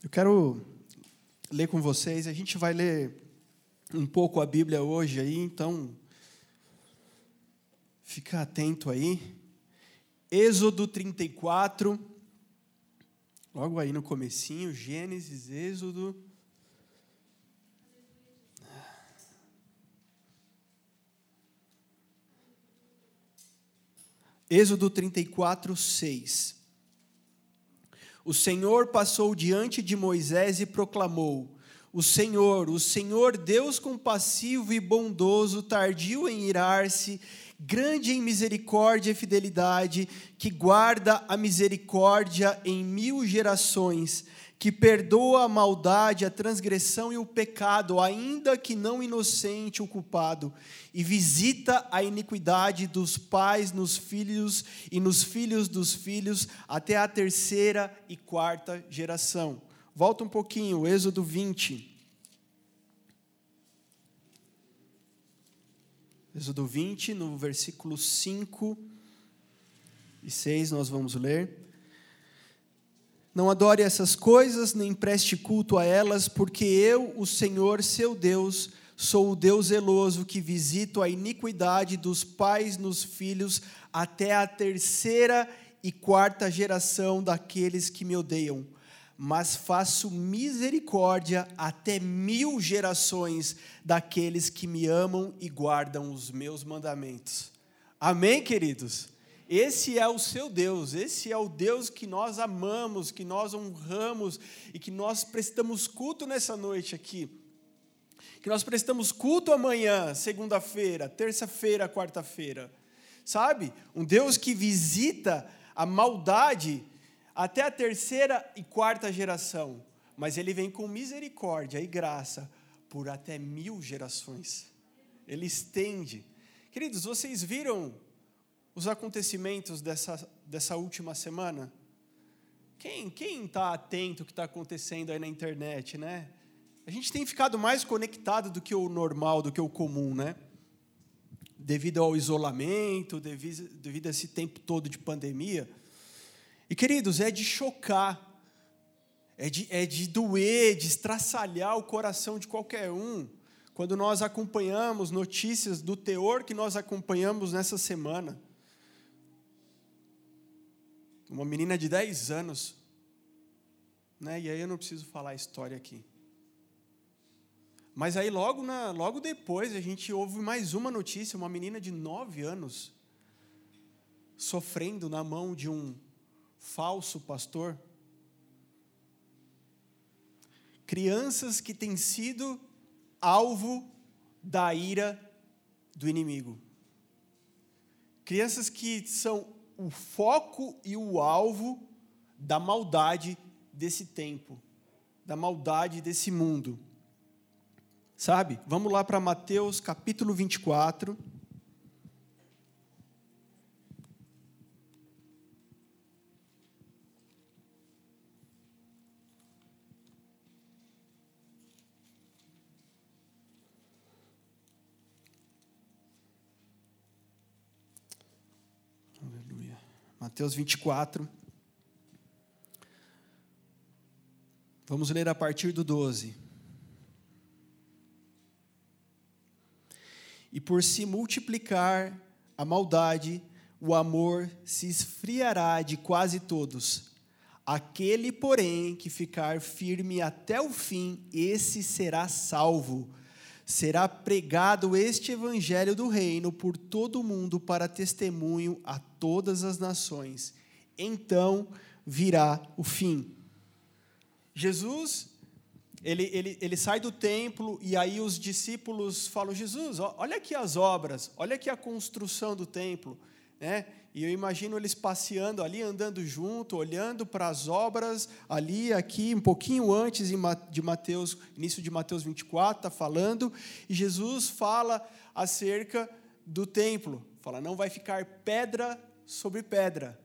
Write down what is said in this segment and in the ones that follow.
Eu quero ler com vocês, a gente vai ler um pouco a Bíblia hoje aí, então fica atento aí. Êxodo 34, logo aí no comecinho, Gênesis, Êxodo. Êxodo 34, 6. O Senhor passou diante de Moisés e proclamou: O Senhor, o Senhor, Deus compassivo e bondoso, tardio em irar-se, grande em misericórdia e fidelidade, que guarda a misericórdia em mil gerações que perdoa a maldade, a transgressão e o pecado, ainda que não inocente o culpado, e visita a iniquidade dos pais nos filhos e nos filhos dos filhos, até a terceira e quarta geração. Volta um pouquinho, Êxodo 20. Êxodo 20, no versículo 5 e 6, nós vamos ler. Não adore essas coisas, nem preste culto a elas, porque eu, o Senhor, seu Deus, sou o Deus zeloso que visito a iniquidade dos pais nos filhos até a terceira e quarta geração daqueles que me odeiam. Mas faço misericórdia até mil gerações daqueles que me amam e guardam os meus mandamentos. Amém, queridos? Esse é o seu Deus, esse é o Deus que nós amamos, que nós honramos e que nós prestamos culto nessa noite aqui. Que nós prestamos culto amanhã, segunda-feira, terça-feira, quarta-feira. Sabe? Um Deus que visita a maldade até a terceira e quarta geração, mas ele vem com misericórdia e graça por até mil gerações. Ele estende. Queridos, vocês viram os acontecimentos dessa, dessa última semana? Quem quem está atento ao que está acontecendo aí na internet, né? A gente tem ficado mais conectado do que o normal, do que o comum, né? Devido ao isolamento, devido, devido a esse tempo todo de pandemia. E, queridos, é de chocar, é de, é de doer, de estraçalhar o coração de qualquer um, quando nós acompanhamos notícias do teor que nós acompanhamos nessa semana uma menina de 10 anos, né? E aí eu não preciso falar a história aqui. Mas aí logo, na, logo depois a gente ouve mais uma notícia, uma menina de 9 anos sofrendo na mão de um falso pastor. Crianças que têm sido alvo da ira do inimigo. Crianças que são o foco e o alvo da maldade desse tempo, da maldade desse mundo. Sabe? Vamos lá para Mateus capítulo 24. Mateus 24. Vamos ler a partir do 12. E por se multiplicar a maldade, o amor se esfriará de quase todos. Aquele, porém, que ficar firme até o fim, esse será salvo será pregado este evangelho do reino por todo o mundo para testemunho a todas as nações. Então virá o fim. Jesus, ele, ele, ele sai do templo e aí os discípulos falam: Jesus, olha aqui as obras, olha aqui a construção do templo. Né? E eu imagino eles passeando ali, andando junto, olhando para as obras ali, aqui, um pouquinho antes de Mateus, início de Mateus 24, está falando, e Jesus fala acerca do templo. Fala, não vai ficar pedra sobre pedra.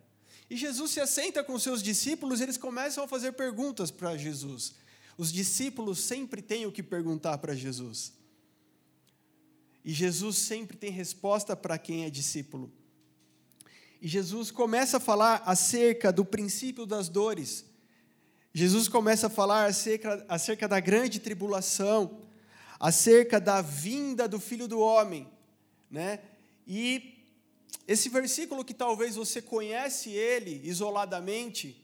E Jesus se assenta com seus discípulos e eles começam a fazer perguntas para Jesus. Os discípulos sempre têm o que perguntar para Jesus. E Jesus sempre tem resposta para quem é discípulo. E Jesus começa a falar acerca do princípio das dores. Jesus começa a falar acerca, acerca da grande tribulação, acerca da vinda do Filho do Homem, né? E esse versículo que talvez você conhece ele isoladamente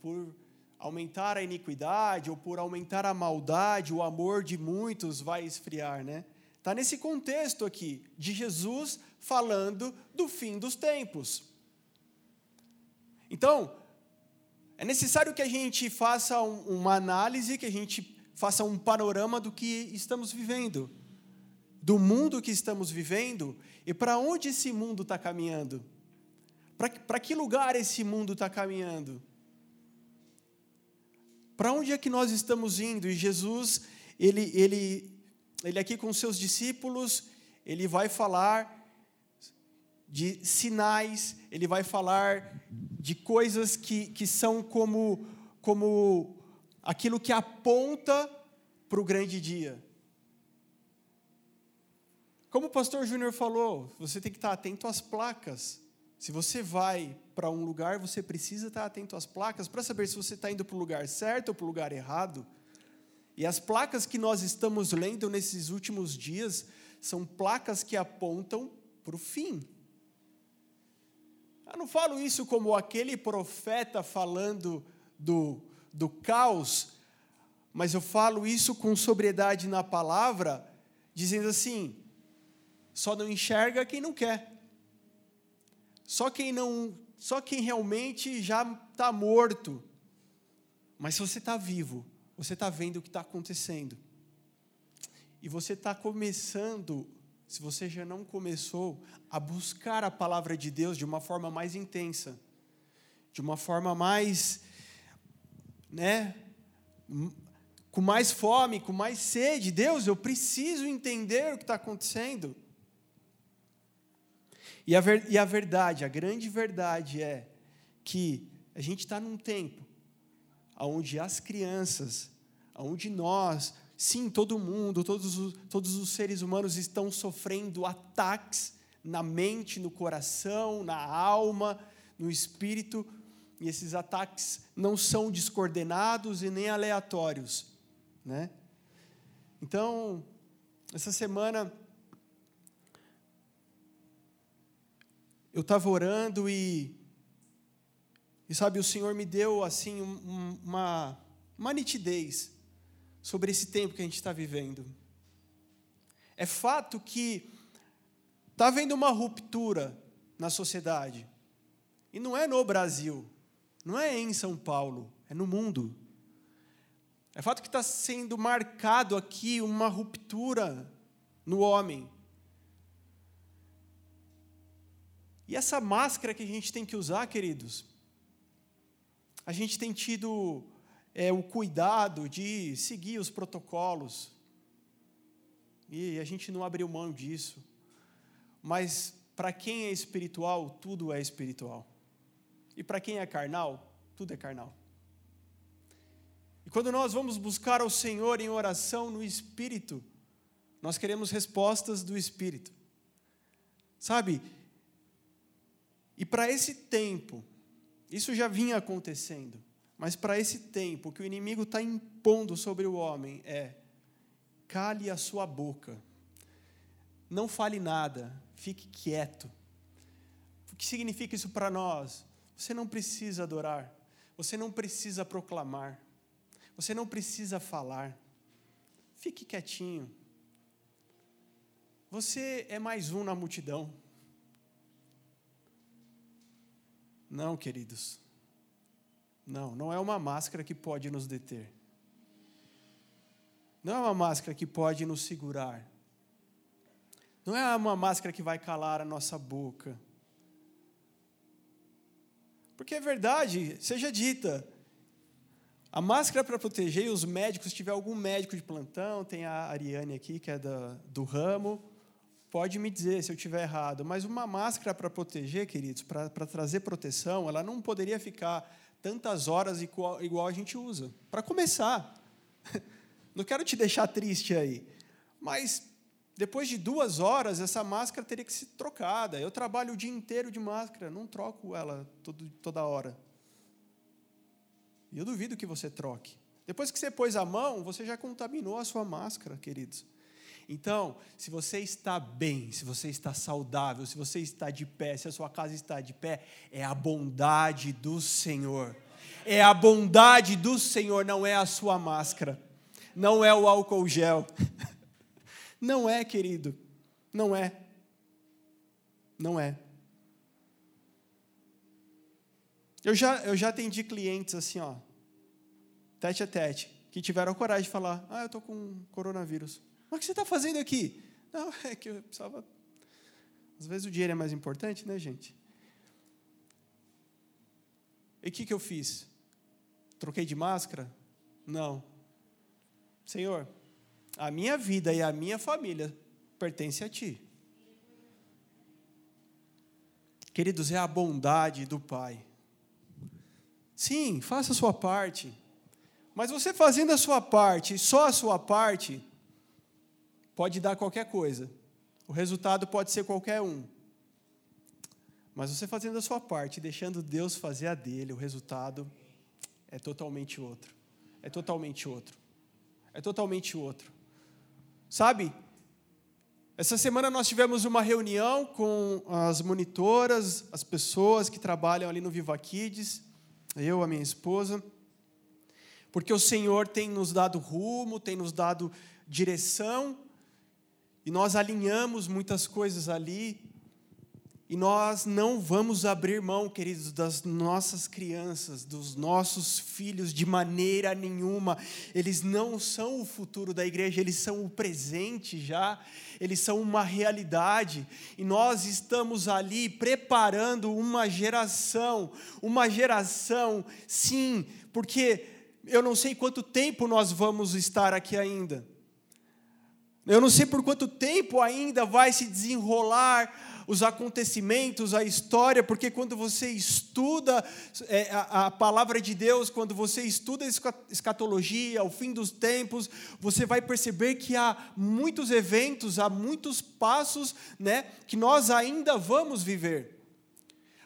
por aumentar a iniquidade ou por aumentar a maldade, o amor de muitos vai esfriar, né? Está nesse contexto aqui de Jesus falando do fim dos tempos. Então, é necessário que a gente faça uma análise, que a gente faça um panorama do que estamos vivendo, do mundo que estamos vivendo e para onde esse mundo está caminhando. Para que lugar esse mundo está caminhando? Para onde é que nós estamos indo? E Jesus, ele, ele, ele aqui com seus discípulos, ele vai falar de sinais, ele vai falar de coisas que, que são como, como aquilo que aponta para o grande dia. Como o pastor Júnior falou, você tem que estar atento às placas. Se você vai para um lugar, você precisa estar atento às placas para saber se você está indo para o lugar certo ou para o lugar errado. E as placas que nós estamos lendo nesses últimos dias são placas que apontam para o fim. Eu não falo isso como aquele profeta falando do, do caos, mas eu falo isso com sobriedade na palavra, dizendo assim: só não enxerga quem não quer. Só quem não só quem realmente já está morto. Mas se você está vivo, você está vendo o que está acontecendo. E você está começando, se você já não começou, a buscar a palavra de Deus de uma forma mais intensa, de uma forma mais, né, com mais fome, com mais sede. Deus, eu preciso entender o que está acontecendo. E a, ver, e a verdade, a grande verdade é que a gente está num tempo onde as crianças, onde nós, sim, todo mundo, todos os, todos os seres humanos estão sofrendo ataques na mente, no coração, na alma, no espírito, e esses ataques não são descoordenados e nem aleatórios, né? Então, essa semana eu estava orando e, e, sabe, o Senhor me deu, assim, um, uma, uma nitidez sobre esse tempo que a gente está vivendo. É fato que está havendo uma ruptura na sociedade. E não é no Brasil, não é em São Paulo, é no mundo. É fato que está sendo marcado aqui uma ruptura no homem. E essa máscara que a gente tem que usar, queridos, a gente tem tido é, o cuidado de seguir os protocolos, e a gente não abriu mão disso. Mas para quem é espiritual, tudo é espiritual. E para quem é carnal, tudo é carnal. E quando nós vamos buscar ao Senhor em oração no Espírito, nós queremos respostas do Espírito. Sabe, e para esse tempo, isso já vinha acontecendo, mas para esse tempo, o que o inimigo está impondo sobre o homem é: cale a sua boca, não fale nada, fique quieto. O que significa isso para nós? Você não precisa adorar, você não precisa proclamar, você não precisa falar, fique quietinho. Você é mais um na multidão. Não, queridos. Não, não é uma máscara que pode nos deter. Não é uma máscara que pode nos segurar. Não é uma máscara que vai calar a nossa boca. Porque é verdade, seja dita, a máscara para proteger os médicos, se tiver algum médico de plantão, tem a Ariane aqui, que é da, do ramo, Pode me dizer se eu estiver errado, mas uma máscara para proteger, queridos, para trazer proteção, ela não poderia ficar tantas horas igual, a gente usa. Para começar, não quero te deixar triste aí, mas depois de duas horas, essa máscara teria que ser trocada. Eu trabalho o dia inteiro de máscara, não troco ela todo, toda hora. E eu duvido que você troque. Depois que você pôs a mão, você já contaminou a sua máscara, queridos. Então, se você está bem, se você está saudável, se você está de pé, se a sua casa está de pé, é a bondade do Senhor. É a bondade do Senhor, não é a sua máscara. Não é o álcool gel. Não é, querido. Não é. Não é. Eu já, eu já atendi clientes assim, ó, tete a tete, que tiveram coragem de falar: Ah, eu estou com coronavírus. Mas o que você está fazendo aqui? Não, é que eu precisava. Às vezes o dinheiro é mais importante, né, gente? E o que, que eu fiz? Troquei de máscara? Não. Senhor, a minha vida e a minha família pertence a Ti. Queridos, é a bondade do Pai. Sim, faça a sua parte. Mas você fazendo a sua parte, só a sua parte, pode dar qualquer coisa. O resultado pode ser qualquer um. Mas você fazendo a sua parte, deixando Deus fazer a dele, o resultado é totalmente outro. É totalmente outro. É totalmente outro. Sabe? Essa semana nós tivemos uma reunião com as monitoras, as pessoas que trabalham ali no Viva Kids, eu, a minha esposa, porque o Senhor tem nos dado rumo, tem nos dado direção, e nós alinhamos muitas coisas ali, e nós não vamos abrir mão, queridos, das nossas crianças, dos nossos filhos, de maneira nenhuma. Eles não são o futuro da igreja, eles são o presente já, eles são uma realidade. E nós estamos ali preparando uma geração, uma geração, sim, porque eu não sei quanto tempo nós vamos estar aqui ainda. Eu não sei por quanto tempo ainda vai se desenrolar os acontecimentos, a história, porque quando você estuda é, a, palavra de Deus, quando você estuda a escatologia, o fim dos tempos, você vai perceber que há muitos eventos, há muitos passos né, que nós ainda vamos viver.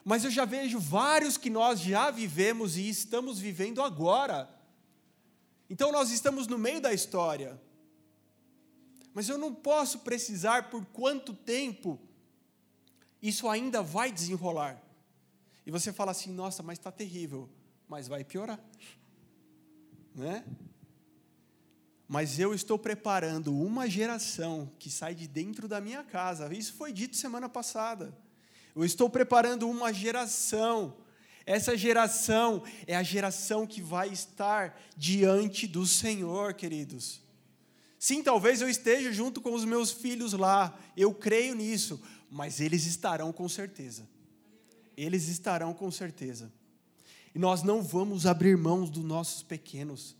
Mas eu já vejo vários que nós já vivemos e estamos vivendo agora. Então nós estamos no meio da história mas eu não posso precisar por quanto tempo isso ainda vai desenrolar. E você fala assim: nossa, mas está terrível, mas vai piorar, né? Mas eu estou preparando uma geração que sai de dentro da minha casa. Isso foi dito semana passada. Eu estou preparando uma geração. Essa geração é a geração que vai estar diante do Senhor, queridos. Sim, talvez eu esteja junto com os meus filhos lá, eu creio nisso, mas eles estarão com certeza. Eles estarão com certeza. E nós não vamos abrir mãos dos nossos pequenos,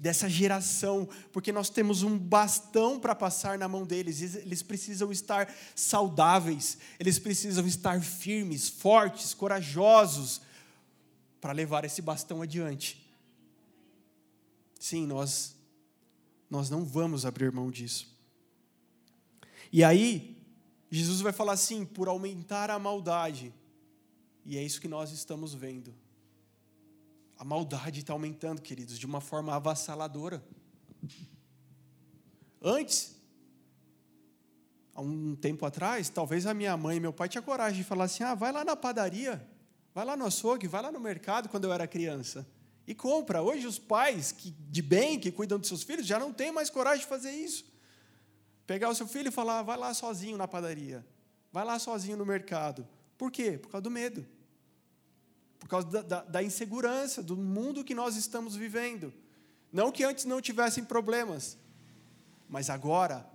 dessa geração, porque nós temos um bastão para passar na mão deles. Eles precisam estar saudáveis, eles precisam estar firmes, fortes, corajosos, para levar esse bastão adiante. Sim, nós nós não vamos abrir mão disso. E aí, Jesus vai falar assim: por aumentar a maldade. E é isso que nós estamos vendo. A maldade está aumentando, queridos, de uma forma avassaladora. Antes, há um tempo atrás, talvez a minha mãe e meu pai tinham coragem de falar assim: ah, vai lá na padaria, vai lá no açougue, vai lá no mercado quando eu era criança e compra. Hoje os pais que, de bem, que cuidam dos seus filhos, já não têm mais coragem de fazer isso. Pegar o seu filho e falar, vai lá sozinho na padaria, vai lá sozinho no mercado. Por quê? Por causa do medo. Por causa da, da, da insegurança, do mundo que nós estamos vivendo. Não que antes não tivessem problemas, mas agora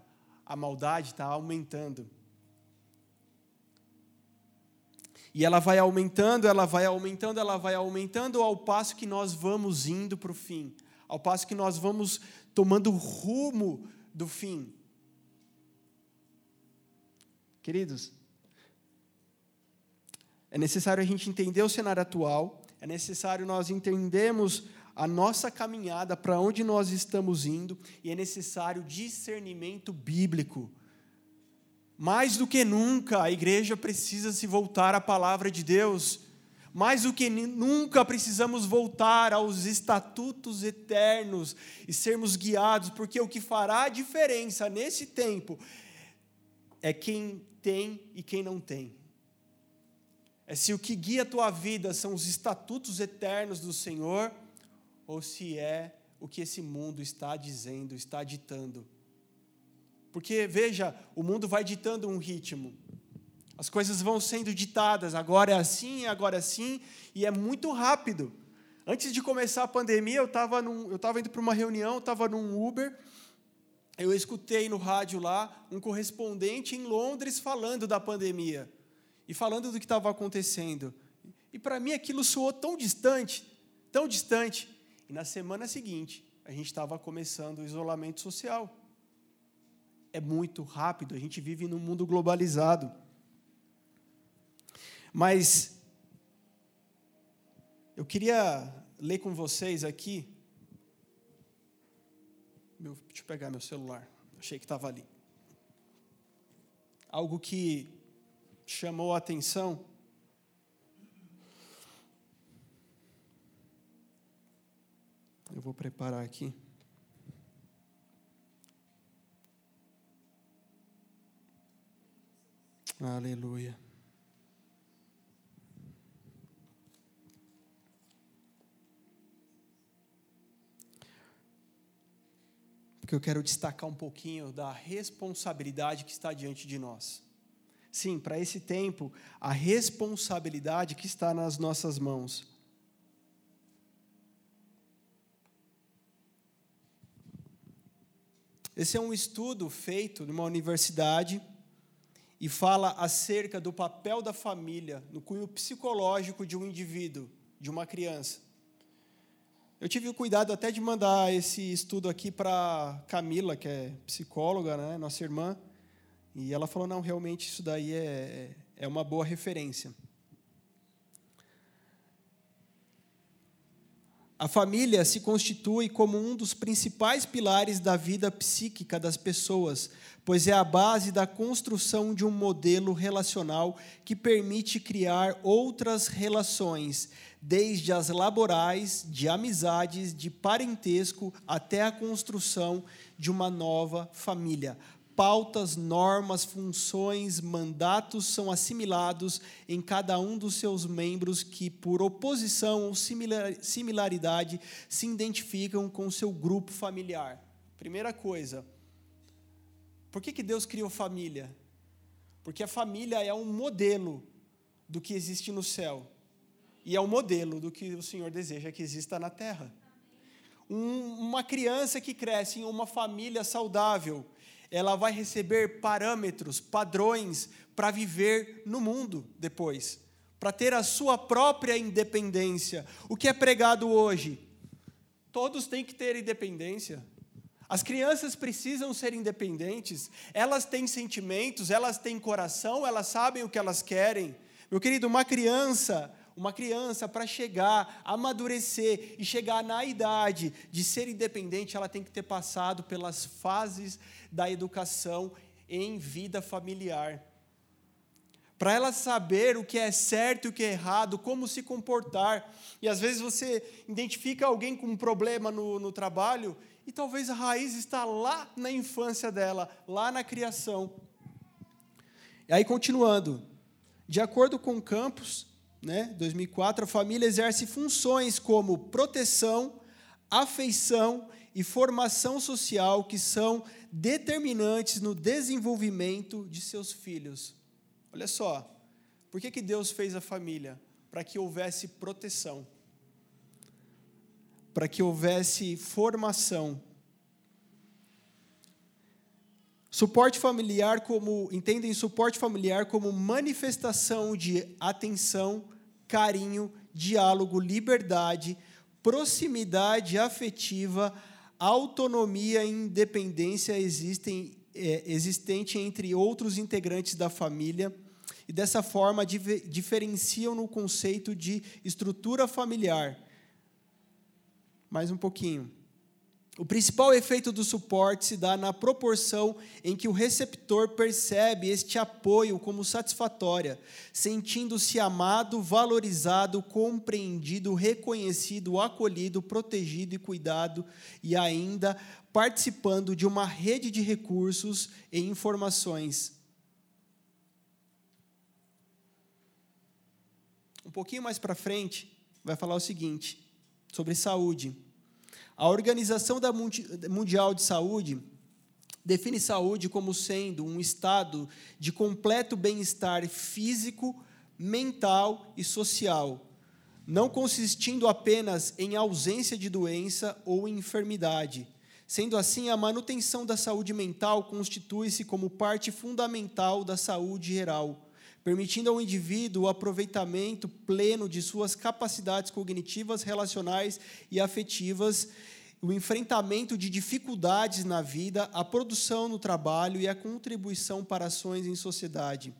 a maldade está aumentando. E ela vai aumentando, ela vai aumentando, ela vai aumentando, ao passo que nós vamos indo para o fim, ao passo que nós vamos tomando rumo do fim. Queridos, é necessário a gente entender o cenário atual, é necessário nós entendermos a nossa caminhada, para onde nós estamos indo, e é necessário discernimento bíblico mais do que nunca, a igreja precisa se voltar à palavra de Deus. Mais do que nunca precisamos voltar aos estatutos eternos e sermos guiados, porque o que fará a diferença nesse tempo é quem tem e quem não tem. É se o que guia a tua vida são os estatutos eternos do Senhor ou se é o que esse mundo está dizendo, está ditando. Porque, veja, o mundo vai ditando um ritmo. As coisas vão sendo ditadas, agora é assim, agora é assim, e é muito rápido. Antes de começar a pandemia, eu estava indo para uma reunião, estava num Uber, eu escutei no rádio lá um correspondente em Londres falando da pandemia e falando do que estava acontecendo. E para mim aquilo soou tão distante, tão distante. E na semana seguinte, a gente estava começando o isolamento social. É muito rápido, a gente vive num mundo globalizado. Mas eu queria ler com vocês aqui. Meu, deixa eu pegar meu celular. Achei que estava ali. Algo que chamou a atenção. Eu vou preparar aqui. Aleluia. porque eu quero destacar um pouquinho da responsabilidade que está diante de nós. Sim, para esse tempo, a responsabilidade que está nas nossas mãos. Esse é um estudo feito numa universidade e fala acerca do papel da família no cunho psicológico de um indivíduo, de uma criança. Eu tive o cuidado até de mandar esse estudo aqui para Camila, que é psicóloga, né, nossa irmã, e ela falou: não, realmente isso daí é, é uma boa referência. A família se constitui como um dos principais pilares da vida psíquica das pessoas, pois é a base da construção de um modelo relacional que permite criar outras relações, desde as laborais, de amizades, de parentesco, até a construção de uma nova família. Pautas, normas, funções, mandatos são assimilados em cada um dos seus membros que, por oposição ou similaridade, se identificam com o seu grupo familiar. Primeira coisa, por que, que Deus criou família? Porque a família é um modelo do que existe no céu e é o modelo do que o Senhor deseja que exista na terra. Um, uma criança que cresce em uma família saudável, ela vai receber parâmetros, padrões para viver no mundo depois, para ter a sua própria independência. O que é pregado hoje? Todos têm que ter independência. As crianças precisam ser independentes, elas têm sentimentos, elas têm coração, elas sabem o que elas querem. Meu querido, uma criança uma criança, para chegar, amadurecer e chegar na idade de ser independente, ela tem que ter passado pelas fases da educação em vida familiar. Para ela saber o que é certo e o que é errado, como se comportar. E às vezes você identifica alguém com um problema no, no trabalho e talvez a raiz está lá na infância dela, lá na criação. E aí, continuando, de acordo com Campos, né, 2004, a família exerce funções como proteção, afeição e formação social que são determinantes no desenvolvimento de seus filhos. Olha só, por que, que Deus fez a família? Para que houvesse proteção, para que houvesse formação. Suporte familiar como, entendem suporte familiar como manifestação de atenção, carinho, diálogo, liberdade, proximidade afetiva, autonomia e independência existem, é, existente entre outros integrantes da família e dessa forma diferenciam no conceito de estrutura familiar. Mais um pouquinho. O principal efeito do suporte se dá na proporção em que o receptor percebe este apoio como satisfatória, sentindo-se amado, valorizado, compreendido, reconhecido, acolhido, protegido e cuidado, e ainda participando de uma rede de recursos e informações. Um pouquinho mais para frente, vai falar o seguinte sobre saúde. A Organização Mundial de Saúde define saúde como sendo um estado de completo bem-estar físico, mental e social, não consistindo apenas em ausência de doença ou enfermidade. Sendo assim, a manutenção da saúde mental constitui-se como parte fundamental da saúde geral, permitindo ao indivíduo o aproveitamento pleno de suas capacidades cognitivas, relacionais e afetivas, o enfrentamento de dificuldades na vida, a produção no trabalho e a contribuição para ações em sociedade.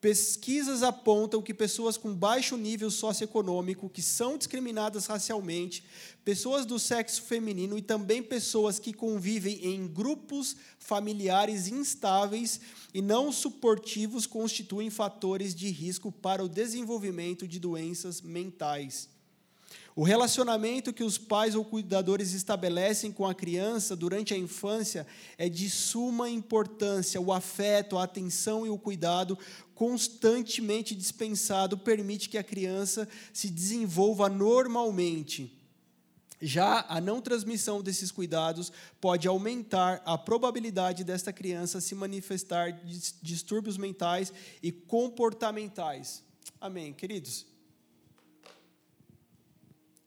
Pesquisas apontam que pessoas com baixo nível socioeconômico, que são discriminadas racialmente, pessoas do sexo feminino e também pessoas que convivem em grupos familiares instáveis e não suportivos constituem fatores de risco para o desenvolvimento de doenças mentais. O relacionamento que os pais ou cuidadores estabelecem com a criança durante a infância é de suma importância. O afeto, a atenção e o cuidado constantemente dispensado permite que a criança se desenvolva normalmente. Já a não transmissão desses cuidados pode aumentar a probabilidade desta criança se manifestar distúrbios mentais e comportamentais. Amém, queridos?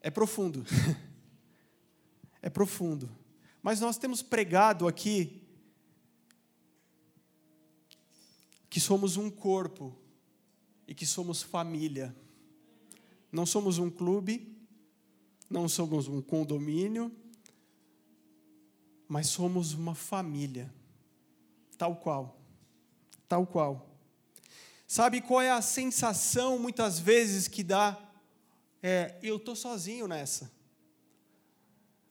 É profundo. é profundo. Mas nós temos pregado aqui que somos um corpo e que somos família. Não somos um clube, não somos um condomínio, mas somos uma família, tal qual. Tal qual. Sabe qual é a sensação muitas vezes que dá é, eu estou sozinho nessa.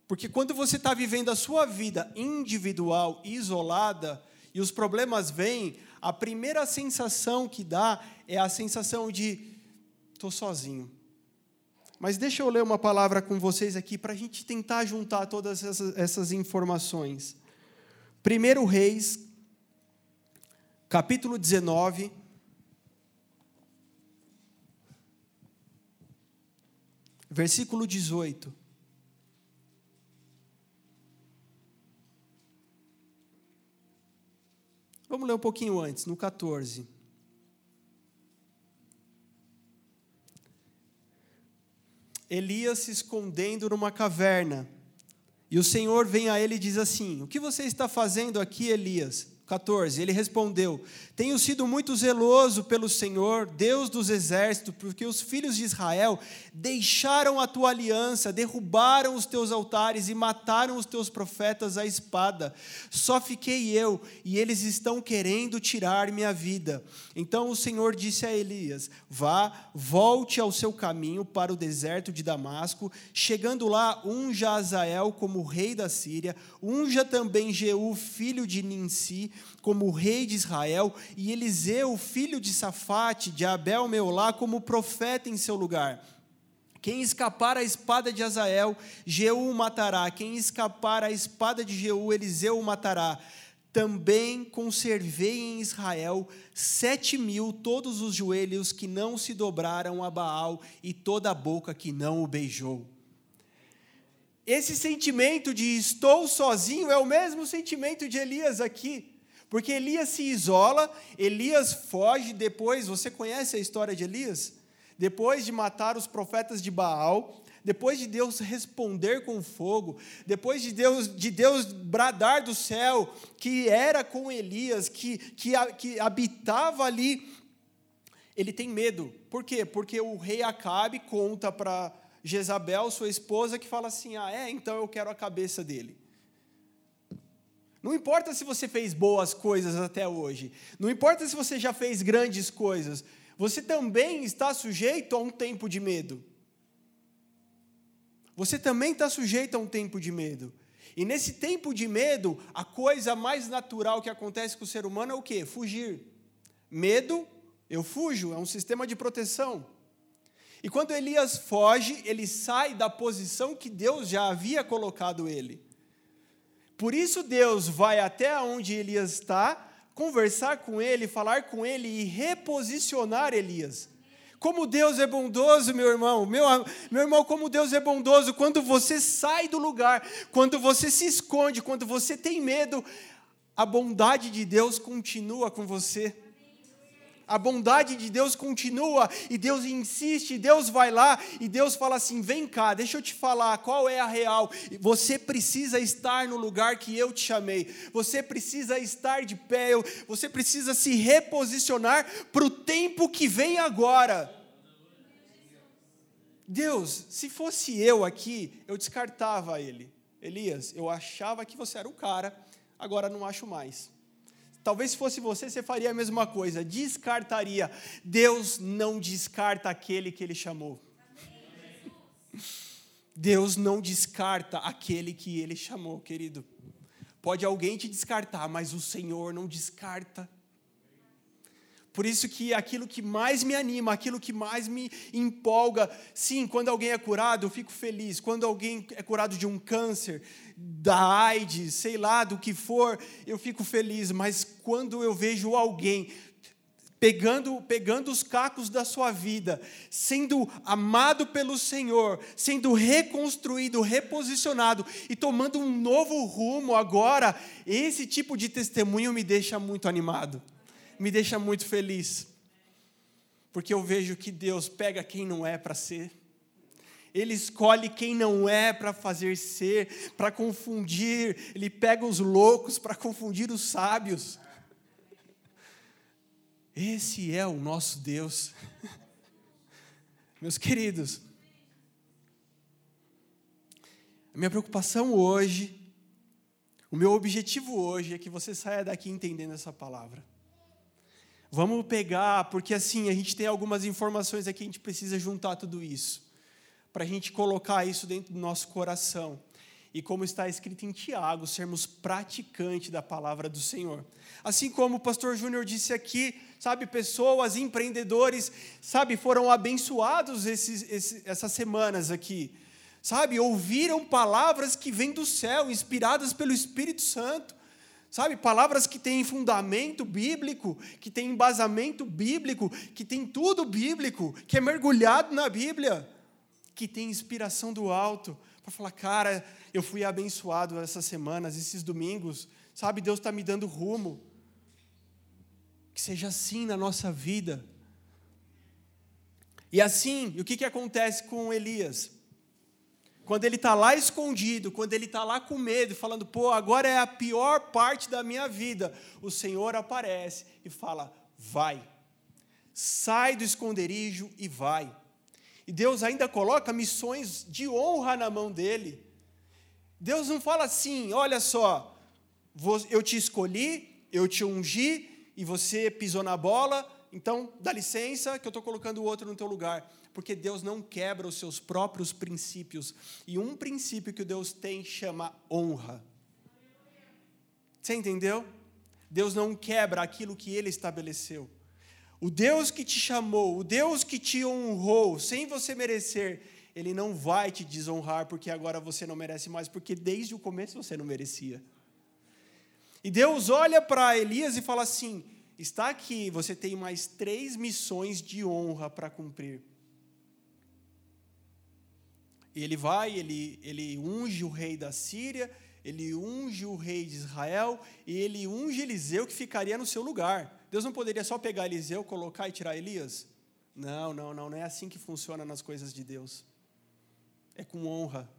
Porque quando você está vivendo a sua vida individual, isolada, e os problemas vêm, a primeira sensação que dá é a sensação de estou sozinho. Mas deixa eu ler uma palavra com vocês aqui para a gente tentar juntar todas essas, essas informações. 1 Reis, capítulo 19, versículo 18. Vamos ler um pouquinho antes, no 14. Elias se escondendo numa caverna. E o Senhor vem a ele e diz assim: O que você está fazendo aqui, Elias? 14. Ele respondeu: Tenho sido muito zeloso pelo Senhor, Deus dos exércitos, porque os filhos de Israel deixaram a tua aliança, derrubaram os teus altares e mataram os teus profetas à espada. Só fiquei eu, e eles estão querendo tirar minha vida. Então o Senhor disse a Elias: Vá, volte ao seu caminho para o deserto de Damasco. Chegando lá, unja Azael como rei da Síria, unja também Jeú, filho de Ninsi como rei de Israel, e Eliseu, filho de Safate, de Abel Meolá, como profeta em seu lugar. Quem escapar à espada de Azael, Jeú o matará. Quem escapar à espada de Jeú, Eliseu o matará. Também conservei em Israel sete mil todos os joelhos que não se dobraram a Baal e toda a boca que não o beijou. Esse sentimento de estou sozinho é o mesmo sentimento de Elias aqui. Porque Elias se isola, Elias foge depois, você conhece a história de Elias? Depois de matar os profetas de Baal, depois de Deus responder com fogo, depois de Deus, de Deus bradar do céu que era com Elias, que, que, que habitava ali, ele tem medo. Por quê? Porque o rei Acabe conta para Jezabel, sua esposa, que fala assim: ah, é, então eu quero a cabeça dele. Não importa se você fez boas coisas até hoje, não importa se você já fez grandes coisas, você também está sujeito a um tempo de medo. você também está sujeito a um tempo de medo. E nesse tempo de medo, a coisa mais natural que acontece com o ser humano é o quê? Fugir. Medo, eu fujo, é um sistema de proteção. E quando Elias foge, ele sai da posição que Deus já havia colocado ele. Por isso Deus vai até onde Elias está, conversar com ele, falar com ele e reposicionar Elias. Como Deus é bondoso, meu irmão. Meu, meu irmão, como Deus é bondoso. Quando você sai do lugar, quando você se esconde, quando você tem medo, a bondade de Deus continua com você. A bondade de Deus continua e Deus insiste, Deus vai lá e Deus fala assim: vem cá, deixa eu te falar qual é a real. Você precisa estar no lugar que eu te chamei, você precisa estar de pé, você precisa se reposicionar para o tempo que vem agora. Deus, se fosse eu aqui, eu descartava ele. Elias, eu achava que você era o cara, agora não acho mais. Talvez se fosse você, você faria a mesma coisa, descartaria. Deus não descarta aquele que ele chamou. Deus não descarta aquele que ele chamou, querido. Pode alguém te descartar, mas o Senhor não descarta. Por isso que aquilo que mais me anima, aquilo que mais me empolga, sim, quando alguém é curado, eu fico feliz. Quando alguém é curado de um câncer, da AIDS, sei lá, do que for, eu fico feliz. Mas quando eu vejo alguém pegando, pegando os cacos da sua vida, sendo amado pelo Senhor, sendo reconstruído, reposicionado e tomando um novo rumo agora, esse tipo de testemunho me deixa muito animado me deixa muito feliz, porque eu vejo que Deus pega quem não é para ser, Ele escolhe quem não é para fazer ser, para confundir, Ele pega os loucos para confundir os sábios. Esse é o nosso Deus. Meus queridos, a minha preocupação hoje, o meu objetivo hoje é que você saia daqui entendendo essa palavra. Vamos pegar, porque assim, a gente tem algumas informações aqui, a gente precisa juntar tudo isso, para a gente colocar isso dentro do nosso coração. E como está escrito em Tiago, sermos praticantes da palavra do Senhor. Assim como o pastor Júnior disse aqui, sabe, pessoas, empreendedores, sabe, foram abençoados esses, esses, essas semanas aqui. Sabe, ouviram palavras que vêm do céu, inspiradas pelo Espírito Santo Sabe, palavras que têm fundamento bíblico, que têm embasamento bíblico, que tem tudo bíblico, que é mergulhado na Bíblia, que tem inspiração do alto, para falar, cara, eu fui abençoado essas semanas, esses domingos, sabe, Deus está me dando rumo. Que seja assim na nossa vida. E assim, o que, que acontece com Elias? Quando ele está lá escondido, quando ele está lá com medo, falando, pô, agora é a pior parte da minha vida, o Senhor aparece e fala: vai, sai do esconderijo e vai. E Deus ainda coloca missões de honra na mão dele. Deus não fala assim: olha só, eu te escolhi, eu te ungi e você pisou na bola, então dá licença que eu estou colocando o outro no teu lugar porque Deus não quebra os seus próprios princípios. E um princípio que Deus tem chama honra. Você entendeu? Deus não quebra aquilo que ele estabeleceu. O Deus que te chamou, o Deus que te honrou sem você merecer, ele não vai te desonrar porque agora você não merece mais, porque desde o começo você não merecia. E Deus olha para Elias e fala assim: está aqui, você tem mais três missões de honra para cumprir. E ele vai, ele, ele unge o rei da Síria, ele unge o rei de Israel e ele unge Eliseu que ficaria no seu lugar. Deus não poderia só pegar Eliseu, colocar e tirar Elias? Não, não, não, não é assim que funciona nas coisas de Deus. É com honra.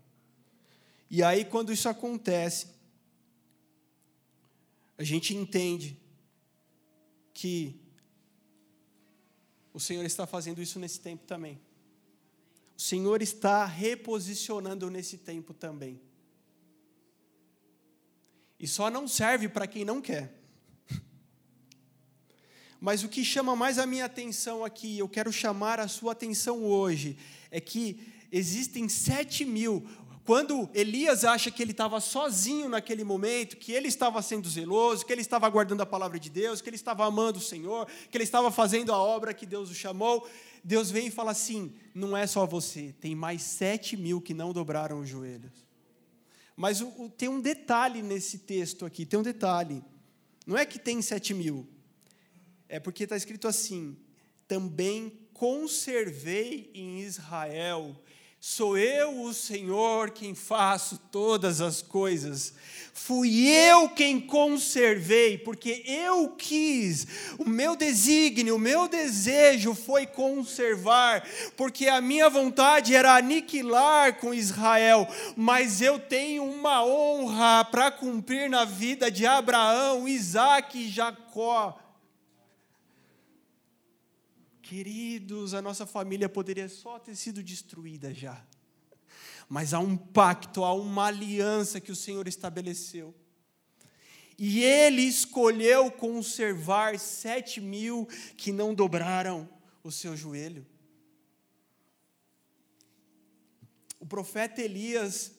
E aí, quando isso acontece, a gente entende que o Senhor está fazendo isso nesse tempo também. O Senhor está reposicionando nesse tempo também. E só não serve para quem não quer. Mas o que chama mais a minha atenção aqui, eu quero chamar a sua atenção hoje, é que existem sete mil. Quando Elias acha que ele estava sozinho naquele momento, que ele estava sendo zeloso, que ele estava guardando a palavra de Deus, que ele estava amando o Senhor, que ele estava fazendo a obra que Deus o chamou, Deus vem e fala assim: não é só você, tem mais sete mil que não dobraram os joelhos. Mas o, o, tem um detalhe nesse texto aqui, tem um detalhe. Não é que tem sete mil, é porque está escrito assim: também conservei em Israel Sou eu, o Senhor, quem faço todas as coisas. Fui eu quem conservei, porque eu quis. O meu desígnio, o meu desejo foi conservar, porque a minha vontade era aniquilar com Israel, mas eu tenho uma honra para cumprir na vida de Abraão, Isaac e Jacó. Queridos, a nossa família poderia só ter sido destruída já. Mas há um pacto, há uma aliança que o Senhor estabeleceu. E ele escolheu conservar sete mil que não dobraram o seu joelho. O profeta Elias,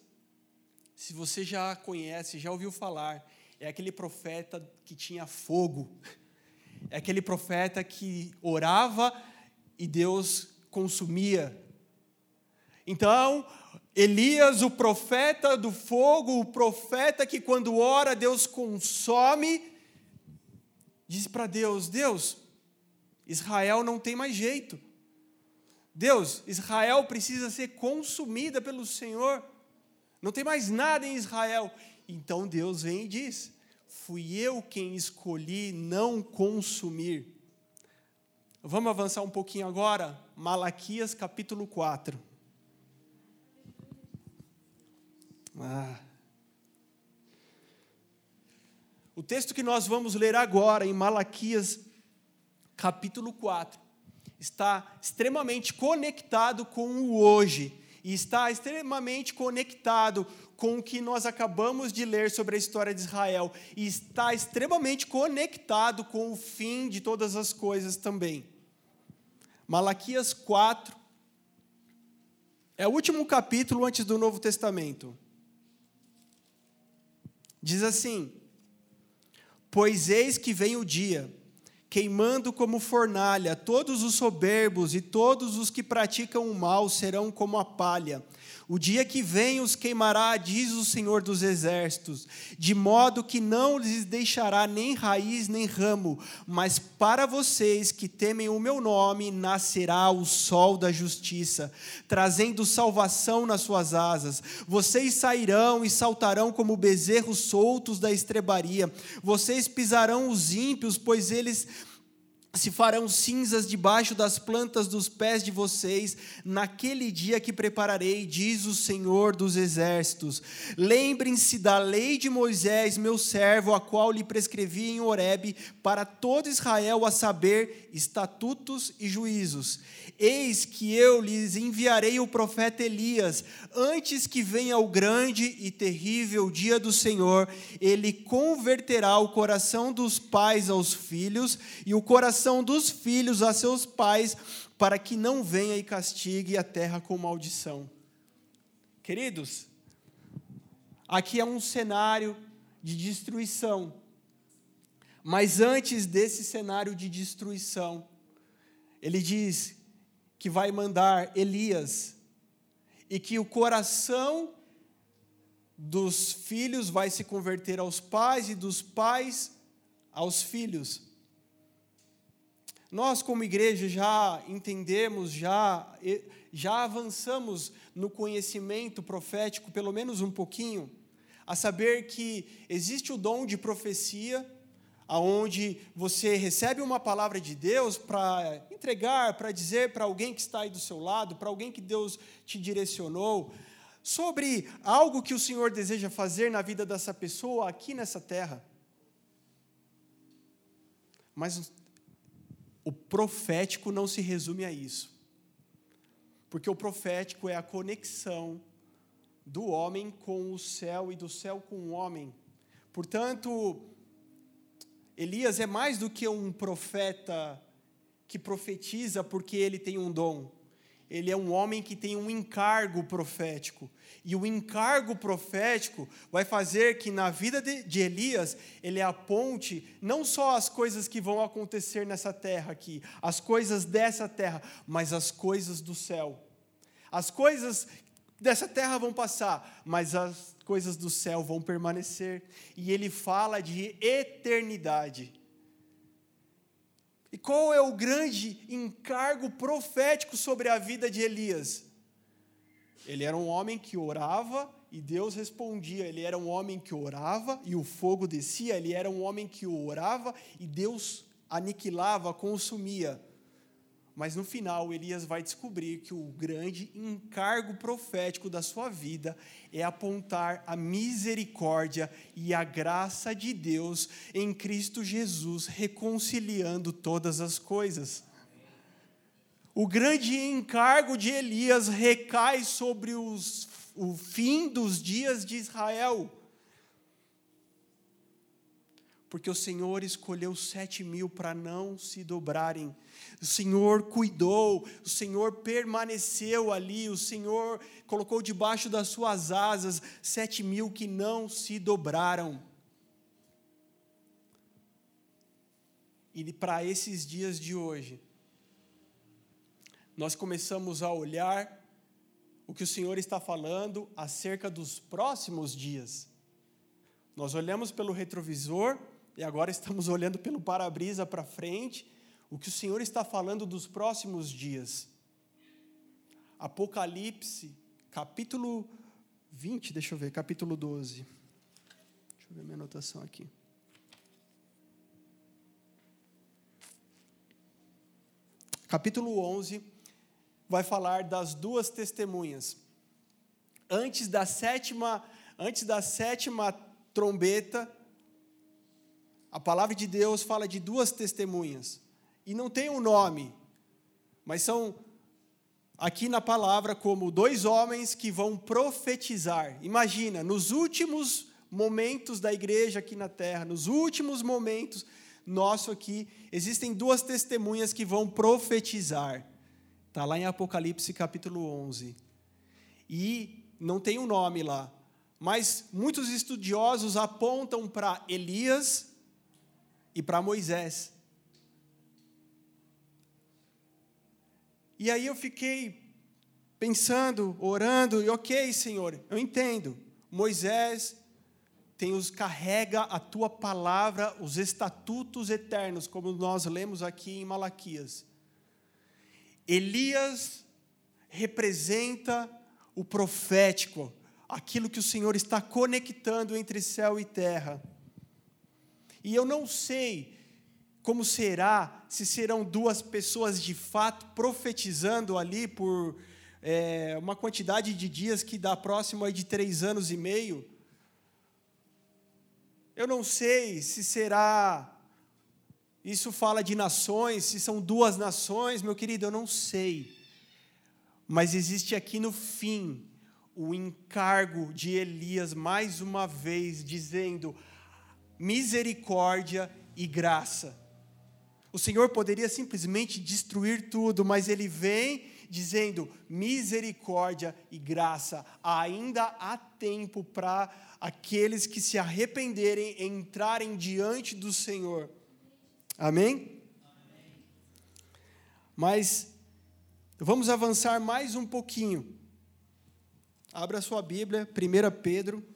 se você já conhece, já ouviu falar, é aquele profeta que tinha fogo é aquele profeta que orava e Deus consumia. Então, Elias, o profeta do fogo, o profeta que quando ora Deus consome, disse para Deus: Deus, Israel não tem mais jeito. Deus, Israel precisa ser consumida pelo Senhor. Não tem mais nada em Israel. Então Deus vem e diz: fui eu quem escolhi não consumir. Vamos avançar um pouquinho agora? Malaquias capítulo 4. Ah. O texto que nós vamos ler agora, em Malaquias capítulo 4, está extremamente conectado com o hoje e está extremamente conectado com o que nós acabamos de ler sobre a história de Israel e está extremamente conectado com o fim de todas as coisas também. Malaquias 4 é o último capítulo antes do Novo Testamento. Diz assim: Pois eis que vem o dia, queimando como fornalha, todos os soberbos e todos os que praticam o mal serão como a palha o dia que vem os queimará, diz o Senhor dos Exércitos, de modo que não lhes deixará nem raiz nem ramo, mas para vocês que temem o meu nome nascerá o sol da justiça, trazendo salvação nas suas asas. Vocês sairão e saltarão como bezerros soltos da estrebaria, vocês pisarão os ímpios, pois eles se farão cinzas debaixo das plantas dos pés de vocês, naquele dia que prepararei, diz o Senhor dos Exércitos. Lembrem-se da lei de Moisés, meu servo, a qual lhe prescrevi em Horebe, para todo Israel, a saber, estatutos e juízos. Eis que eu lhes enviarei o profeta Elias, antes que venha o grande e terrível dia do Senhor, ele converterá o coração dos pais aos filhos e o coração dos filhos a seus pais, para que não venha e castigue a terra com maldição. Queridos, aqui é um cenário de destruição. Mas antes desse cenário de destruição, ele diz que vai mandar Elias e que o coração dos filhos vai se converter aos pais e dos pais aos filhos. Nós, como igreja, já entendemos, já, já avançamos no conhecimento profético, pelo menos um pouquinho, a saber que existe o dom de profecia, aonde você recebe uma palavra de Deus para entregar, para dizer para alguém que está aí do seu lado, para alguém que Deus te direcionou, sobre algo que o Senhor deseja fazer na vida dessa pessoa aqui nessa terra. Mas o profético não se resume a isso. Porque o profético é a conexão do homem com o céu e do céu com o homem. Portanto, Elias é mais do que um profeta que profetiza porque ele tem um dom. ele é um homem que tem um encargo profético. E o encargo profético vai fazer que na vida de, Elias ele aponte não só as coisas que vão acontecer nessa terra aqui, as coisas dessa terra, mas as coisas do céu. As coisas dessa terra vão passar, mas as coisas do céu vão permanecer. E ele fala de eternidade. E qual é o grande encargo profético sobre a vida de Elias? Ele era um homem que orava e Deus respondia. Ele era um homem que orava e o fogo descia. Ele era um homem que orava e Deus aniquilava, consumia. Mas no final, Elias vai descobrir que o grande encargo profético da sua vida é apontar a misericórdia e a graça de Deus em Cristo Jesus, reconciliando todas as coisas. O grande encargo de Elias recai sobre os, o fim dos dias de Israel porque o Senhor escolheu sete mil para não se dobrarem. O Senhor cuidou, o Senhor permaneceu ali, o Senhor colocou debaixo das suas asas sete mil que não se dobraram. E para esses dias de hoje, nós começamos a olhar o que o Senhor está falando acerca dos próximos dias. Nós olhamos pelo retrovisor e agora estamos olhando pelo para-brisa para frente, o que o Senhor está falando dos próximos dias. Apocalipse, capítulo 20, deixa eu ver, capítulo 12. Deixa eu ver minha anotação aqui. Capítulo 11 vai falar das duas testemunhas. Antes da sétima, antes da sétima trombeta, a palavra de Deus fala de duas testemunhas. E não tem um nome, mas são aqui na palavra como dois homens que vão profetizar. Imagina, nos últimos momentos da igreja aqui na terra, nos últimos momentos nosso aqui, existem duas testemunhas que vão profetizar. Está lá em Apocalipse capítulo 11. E não tem um nome lá, mas muitos estudiosos apontam para Elias e para Moisés. E aí eu fiquei pensando, orando, e ok, Senhor, eu entendo. Moisés tem os carrega a tua palavra, os estatutos eternos, como nós lemos aqui em Malaquias. Elias representa o profético, aquilo que o Senhor está conectando entre céu e terra. E eu não sei como será, se serão duas pessoas de fato profetizando ali por é, uma quantidade de dias que dá próximo de três anos e meio. Eu não sei se será. Isso fala de nações, se são duas nações, meu querido, eu não sei. Mas existe aqui no fim o encargo de Elias, mais uma vez, dizendo: misericórdia e graça. O Senhor poderia simplesmente destruir tudo, mas Ele vem dizendo misericórdia e graça. Ainda há tempo para aqueles que se arrependerem entrarem diante do Senhor. Amém? Amém? Mas vamos avançar mais um pouquinho. Abra sua Bíblia, 1 Pedro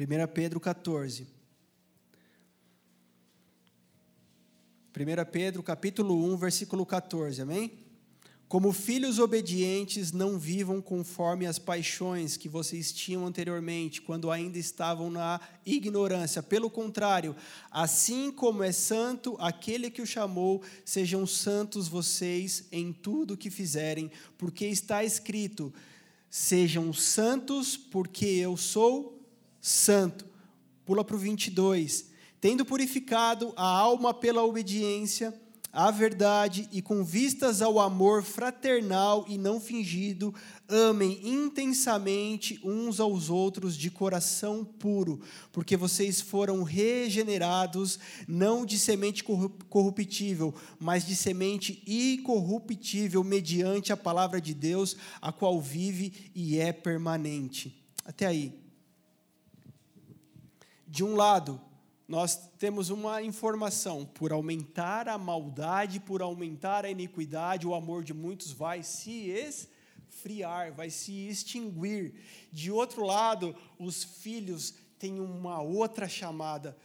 1 Pedro 14. 1 Pedro capítulo 1, versículo 14, amém? Como filhos obedientes, não vivam conforme as paixões que vocês tinham anteriormente, quando ainda estavam na ignorância. Pelo contrário, assim como é santo aquele que o chamou, sejam santos vocês em tudo que fizerem, porque está escrito: sejam santos, porque eu sou santo. Pula para o 22. Tendo purificado a alma pela obediência à verdade e com vistas ao amor fraternal e não fingido, amem intensamente uns aos outros de coração puro, porque vocês foram regenerados não de semente corruptível, mas de semente incorruptível, mediante a palavra de Deus, a qual vive e é permanente. Até aí. De um lado, nós temos uma informação: por aumentar a maldade, por aumentar a iniquidade, o amor de muitos vai se esfriar, vai se extinguir. De outro lado, os filhos têm uma outra chamada.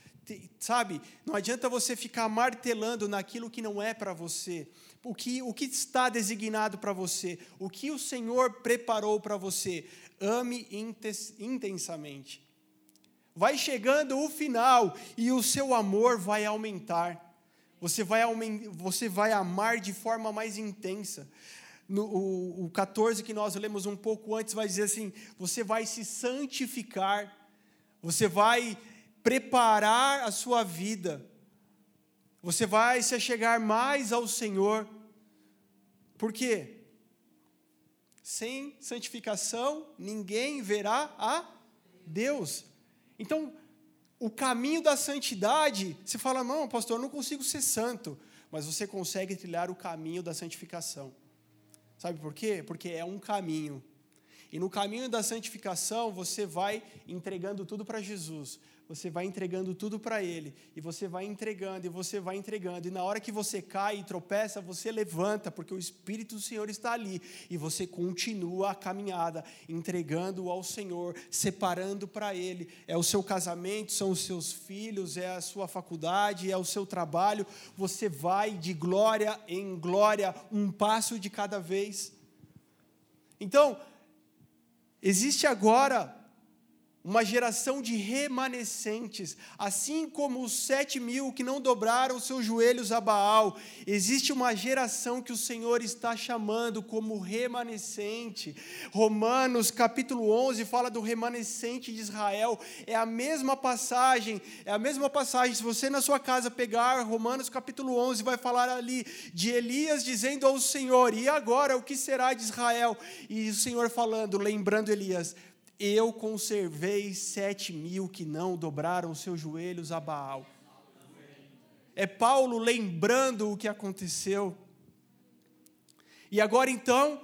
Sabe, não adianta você ficar martelando naquilo que não é para você. O que, o que está designado para você, o que o Senhor preparou para você. Ame intensamente vai chegando o final e o seu amor vai aumentar. Você vai, você vai amar de forma mais intensa. No, o, o 14 que nós lemos um pouco antes vai dizer assim: você vai se santificar, você vai preparar a sua vida, você vai se chegar mais ao Senhor. Por quê? Sem santificação, ninguém verá a Deus. Então, o caminho da santidade, você fala, não, pastor, eu não consigo ser santo, mas você consegue trilhar o caminho da santificação. Sabe por quê? Porque é um caminho. E no caminho da santificação, você vai entregando tudo para Jesus você vai entregando tudo para Ele, e você vai entregando, e você vai entregando, e na hora que você cai e tropeça, você levanta, porque o Espírito do Senhor está ali, e você continua a caminhada, entregando ao Senhor, separando para Ele. É o seu casamento, são os seus filhos, é a sua faculdade, é o seu trabalho, você vai de glória em glória, um passo de cada vez. Então, existe agora uma geração de remanescentes, assim como os sete mil que não dobraram seus joelhos a Baal, existe uma geração que o Senhor está chamando como remanescente. Romanos capítulo 11 fala do remanescente de Israel, é a mesma passagem, é a mesma passagem. Se você na sua casa pegar Romanos capítulo 11, vai falar ali de Elias dizendo ao Senhor: E agora o que será de Israel? E o Senhor falando, lembrando Elias eu conservei sete mil que não dobraram seus joelhos a Baal. É Paulo lembrando o que aconteceu. E agora então,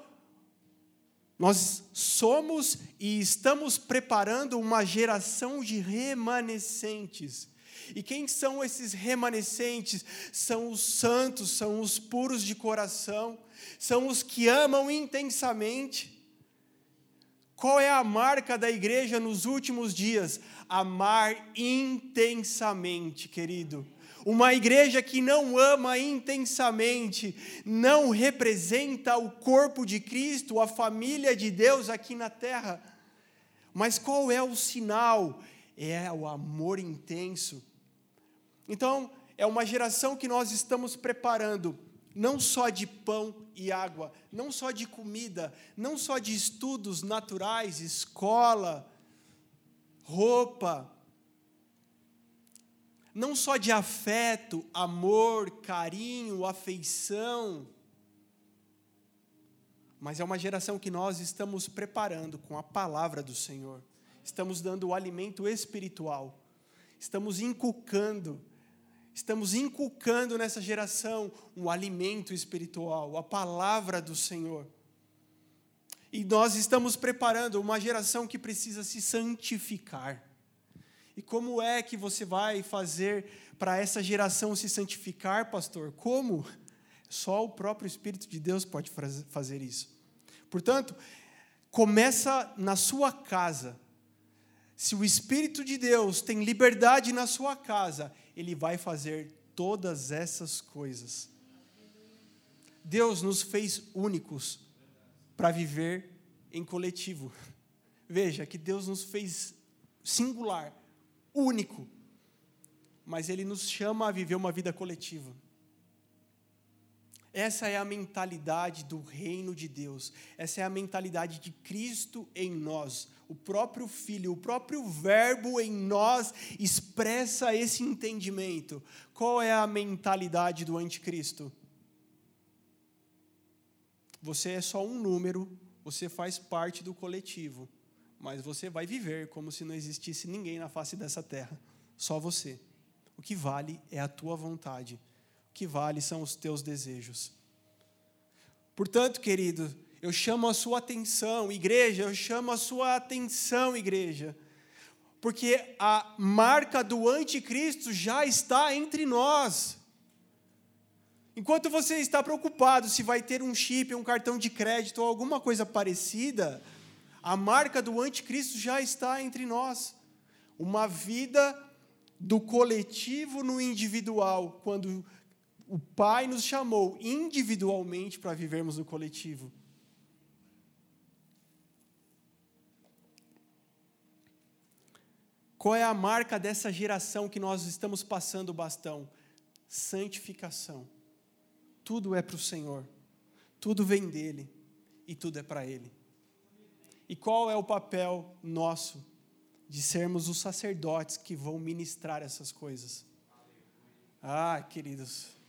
nós somos e estamos preparando uma geração de remanescentes. E quem são esses remanescentes? São os santos, são os puros de coração, são os que amam intensamente qual é a marca da igreja nos últimos dias? Amar intensamente, querido. Uma igreja que não ama intensamente não representa o corpo de Cristo, a família de Deus aqui na terra. Mas qual é o sinal? É o amor intenso. Então, é uma geração que nós estamos preparando não só de pão e água, não só de comida, não só de estudos naturais, escola, roupa, não só de afeto, amor, carinho, afeição, mas é uma geração que nós estamos preparando com a palavra do Senhor, estamos dando o alimento espiritual, estamos inculcando Estamos inculcando nessa geração um alimento espiritual, a palavra do Senhor. E nós estamos preparando uma geração que precisa se santificar. E como é que você vai fazer para essa geração se santificar, pastor? Como? Só o próprio Espírito de Deus pode fazer isso. Portanto, começa na sua casa. Se o Espírito de Deus tem liberdade na sua casa, ele vai fazer todas essas coisas. Deus nos fez únicos para viver em coletivo. Veja que Deus nos fez singular, único, mas Ele nos chama a viver uma vida coletiva. Essa é a mentalidade do reino de Deus. Essa é a mentalidade de Cristo em nós. O próprio Filho, o próprio Verbo em nós expressa esse entendimento. Qual é a mentalidade do anticristo? Você é só um número, você faz parte do coletivo, mas você vai viver como se não existisse ninguém na face dessa terra, só você. O que vale é a tua vontade, que vale são os teus desejos. Portanto, querido, eu chamo a sua atenção, igreja, eu chamo a sua atenção, igreja, porque a marca do anticristo já está entre nós. Enquanto você está preocupado se vai ter um chip, um cartão de crédito ou alguma coisa parecida, a marca do anticristo já está entre nós. Uma vida do coletivo no individual, quando o Pai nos chamou individualmente para vivermos no coletivo. Qual é a marca dessa geração que nós estamos passando o bastão? Santificação. Tudo é para o Senhor, tudo vem dele e tudo é para Ele. E qual é o papel nosso de sermos os sacerdotes que vão ministrar essas coisas? Ah, queridos,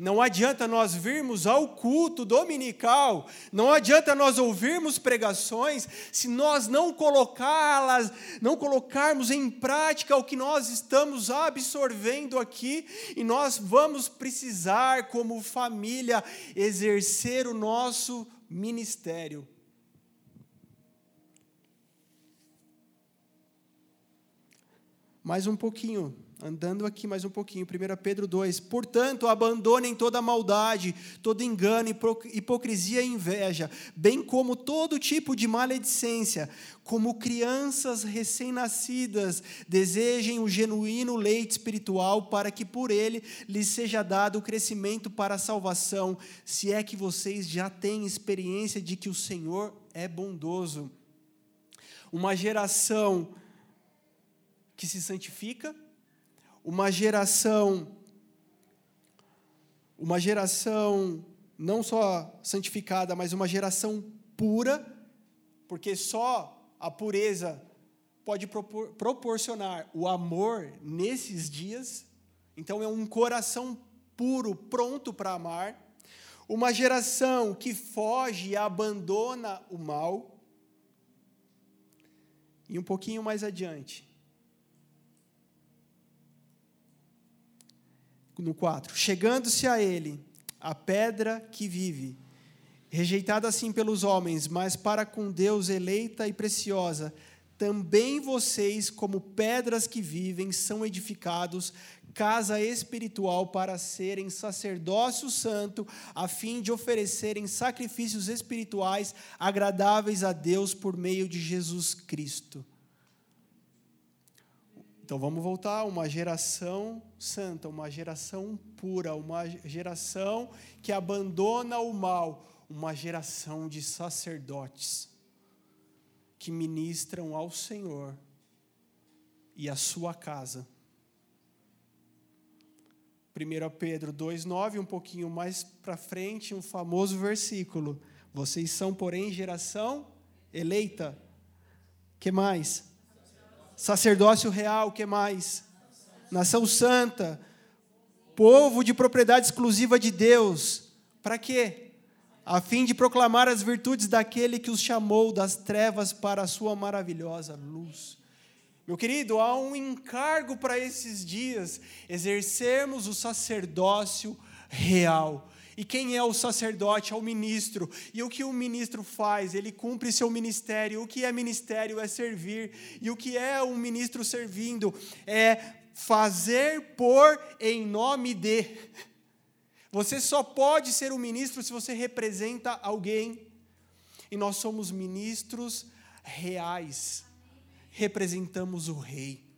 não adianta nós virmos ao culto dominical, não adianta nós ouvirmos pregações se nós não colocá-las, não colocarmos em prática o que nós estamos absorvendo aqui, e nós vamos precisar como família exercer o nosso ministério. Mais um pouquinho Andando aqui mais um pouquinho, 1 Pedro 2. Portanto, abandonem toda maldade, todo engano, hipocrisia e inveja, bem como todo tipo de maledicência. Como crianças recém-nascidas, desejem o genuíno leite espiritual, para que por ele lhes seja dado o crescimento para a salvação, se é que vocês já têm experiência de que o Senhor é bondoso. Uma geração que se santifica, uma geração uma geração não só santificada, mas uma geração pura, porque só a pureza pode propor, proporcionar o amor nesses dias. Então é um coração puro, pronto para amar. Uma geração que foge e abandona o mal. E um pouquinho mais adiante, no 4. Chegando-se a ele, a pedra que vive, rejeitada assim pelos homens, mas para com Deus eleita e preciosa, também vocês, como pedras que vivem, são edificados casa espiritual para serem sacerdócio santo, a fim de oferecerem sacrifícios espirituais agradáveis a Deus por meio de Jesus Cristo. Então vamos voltar a uma geração santa, uma geração pura, uma geração que abandona o mal, uma geração de sacerdotes que ministram ao Senhor e à sua casa. 1 Pedro 2,9, um pouquinho mais para frente, um famoso versículo. Vocês são, porém, geração eleita. que mais? Sacerdócio real, que mais? Nação santa, povo de propriedade exclusiva de Deus. Para quê? A fim de proclamar as virtudes daquele que os chamou das trevas para a sua maravilhosa luz. Meu querido, há um encargo para esses dias, exercermos o sacerdócio real e quem é o sacerdote? É o ministro. E o que o ministro faz? Ele cumpre seu ministério. O que é ministério? É servir. E o que é um ministro servindo? É fazer por em nome de. Você só pode ser um ministro se você representa alguém. E nós somos ministros reais. Representamos o rei.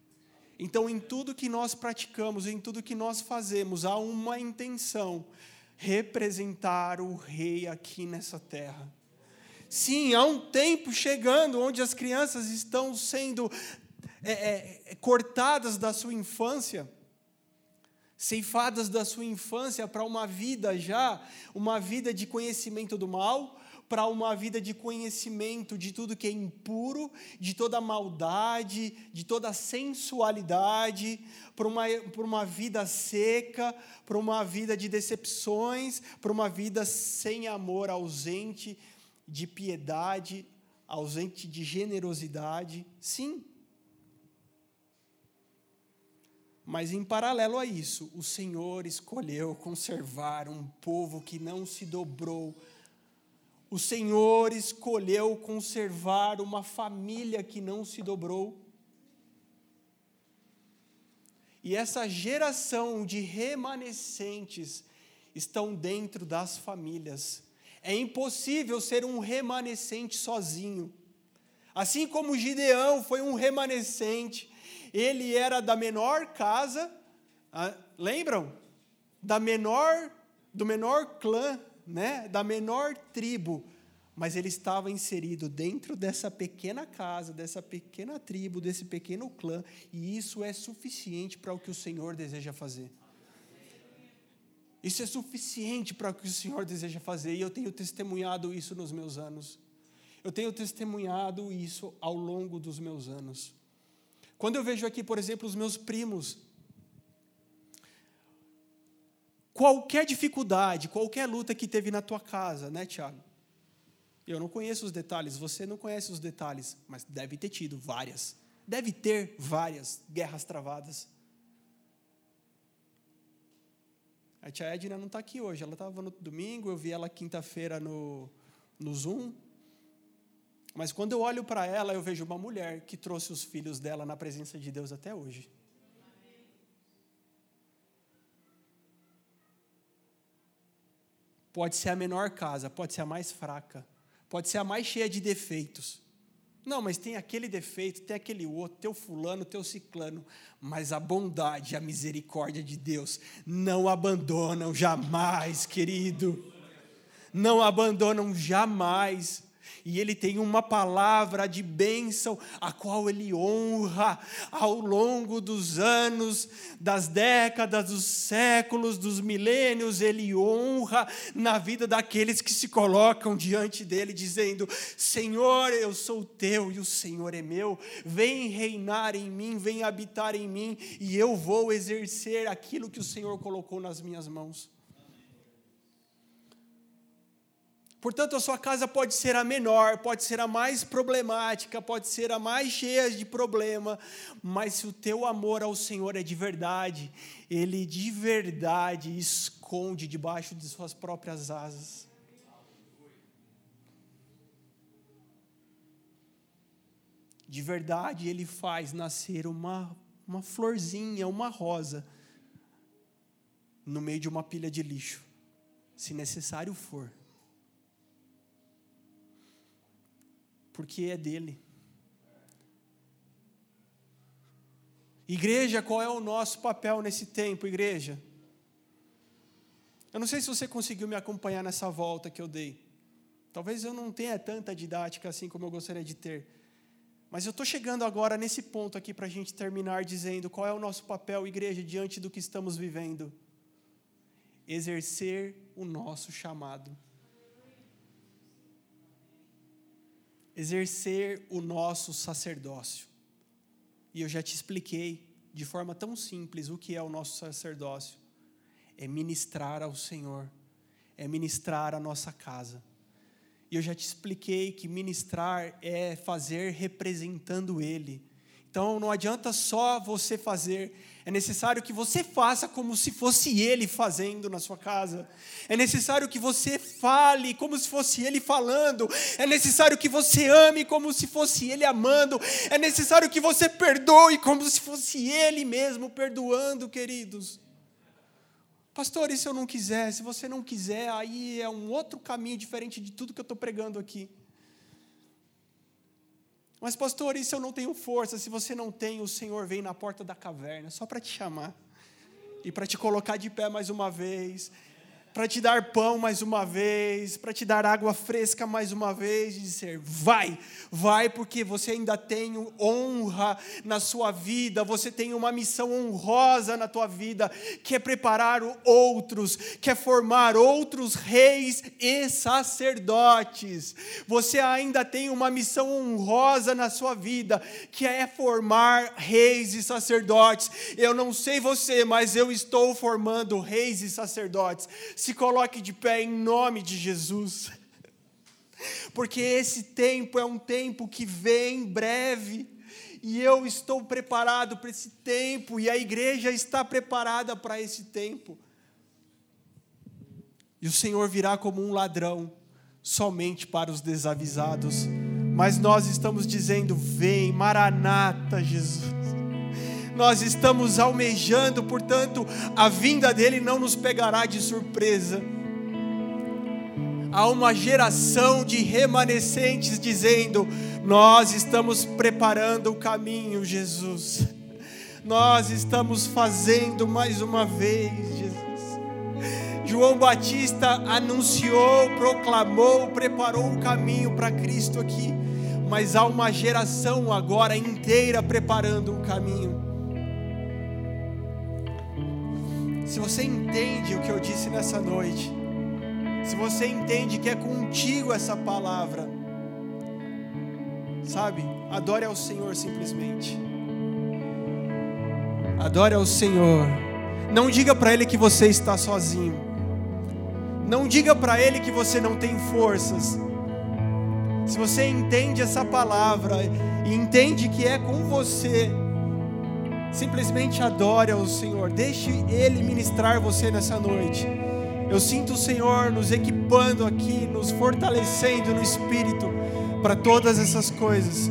Então, em tudo que nós praticamos, em tudo que nós fazemos, há uma intenção representar o rei aqui nessa terra. Sim, há um tempo chegando onde as crianças estão sendo é, é, cortadas da sua infância. ceifadas da sua infância para uma vida já, uma vida de conhecimento do mal, para uma vida de conhecimento de tudo que é impuro, de toda maldade, de toda sensualidade, para uma, para uma vida seca, para uma vida de decepções, para uma vida sem amor, ausente de piedade, ausente de generosidade. Sim, Mas em paralelo a isso, o Senhor escolheu conservar um povo que não se dobrou. O Senhor escolheu conservar uma família que não se dobrou. E essa geração de remanescentes estão dentro das famílias. É impossível ser um remanescente sozinho. Assim como Gideão foi um remanescente, ele era da menor casa, ah, lembram? Da menor, do menor clã, né? da menor tribo, mas ele estava inserido dentro dessa pequena casa, dessa pequena tribo, desse pequeno clã, e isso é suficiente para o que o Senhor deseja fazer. Isso é suficiente para o que o Senhor deseja fazer, e eu tenho testemunhado isso nos meus anos. Eu tenho testemunhado isso ao longo dos meus anos. Quando eu vejo aqui, por exemplo, os meus primos, qualquer dificuldade, qualquer luta que teve na tua casa, né, Tiago? Eu não conheço os detalhes, você não conhece os detalhes, mas deve ter tido várias. Deve ter várias guerras travadas. A tia Edna não está aqui hoje, ela estava no domingo, eu vi ela quinta-feira no, no Zoom. Mas quando eu olho para ela, eu vejo uma mulher que trouxe os filhos dela na presença de Deus até hoje. Pode ser a menor casa, pode ser a mais fraca, pode ser a mais cheia de defeitos. Não, mas tem aquele defeito, tem aquele outro, teu fulano, teu ciclano. Mas a bondade a misericórdia de Deus não abandonam jamais, querido. Não abandonam jamais e ele tem uma palavra de bênção, a qual ele honra ao longo dos anos, das décadas, dos séculos, dos milênios, ele honra na vida daqueles que se colocam diante dele, dizendo: Senhor, eu sou teu e o Senhor é meu, vem reinar em mim, vem habitar em mim, e eu vou exercer aquilo que o Senhor colocou nas minhas mãos. Portanto, a sua casa pode ser a menor, pode ser a mais problemática, pode ser a mais cheia de problema, mas se o teu amor ao Senhor é de verdade, ele de verdade esconde debaixo de suas próprias asas. De verdade, ele faz nascer uma, uma florzinha, uma rosa, no meio de uma pilha de lixo, se necessário for. Porque é dele. Igreja, qual é o nosso papel nesse tempo, igreja? Eu não sei se você conseguiu me acompanhar nessa volta que eu dei. Talvez eu não tenha tanta didática assim como eu gostaria de ter. Mas eu estou chegando agora nesse ponto aqui para a gente terminar dizendo qual é o nosso papel, igreja, diante do que estamos vivendo. Exercer o nosso chamado. Exercer o nosso sacerdócio. E eu já te expliquei de forma tão simples o que é o nosso sacerdócio: é ministrar ao Senhor, é ministrar a nossa casa. E eu já te expliquei que ministrar é fazer representando Ele. Então não adianta só você fazer, é necessário que você faça como se fosse Ele fazendo na sua casa. É necessário que você fale como se fosse Ele falando. É necessário que você ame como se fosse Ele amando. É necessário que você perdoe como se fosse Ele mesmo perdoando, queridos. Pastor, e se eu não quiser? Se você não quiser, aí é um outro caminho diferente de tudo que eu estou pregando aqui. Mas, pastor, se eu não tenho força? Se você não tem, o Senhor vem na porta da caverna só para te chamar e para te colocar de pé mais uma vez para te dar pão mais uma vez, para te dar água fresca mais uma vez, e dizer: vai, vai, porque você ainda tem honra na sua vida, você tem uma missão honrosa na tua vida, que é preparar outros, que é formar outros reis e sacerdotes. Você ainda tem uma missão honrosa na sua vida, que é formar reis e sacerdotes. Eu não sei você, mas eu estou formando reis e sacerdotes se coloque de pé em nome de Jesus. Porque esse tempo é um tempo que vem breve. E eu estou preparado para esse tempo, e a igreja está preparada para esse tempo. E o Senhor virá como um ladrão, somente para os desavisados. Mas nós estamos dizendo: Vem, Maranata, Jesus nós estamos almejando, portanto, a vinda dele não nos pegará de surpresa. Há uma geração de remanescentes dizendo: Nós estamos preparando o caminho, Jesus. Nós estamos fazendo mais uma vez, Jesus. João Batista anunciou, proclamou, preparou o caminho para Cristo aqui, mas há uma geração agora inteira preparando o caminho. Se você entende o que eu disse nessa noite, se você entende que é contigo essa palavra, sabe, adore ao Senhor simplesmente. Adore ao Senhor. Não diga para Ele que você está sozinho. Não diga para Ele que você não tem forças. Se você entende essa palavra e entende que é com você, Simplesmente adore ao Senhor, deixe Ele ministrar você nessa noite. Eu sinto o Senhor nos equipando aqui, nos fortalecendo no espírito para todas essas coisas.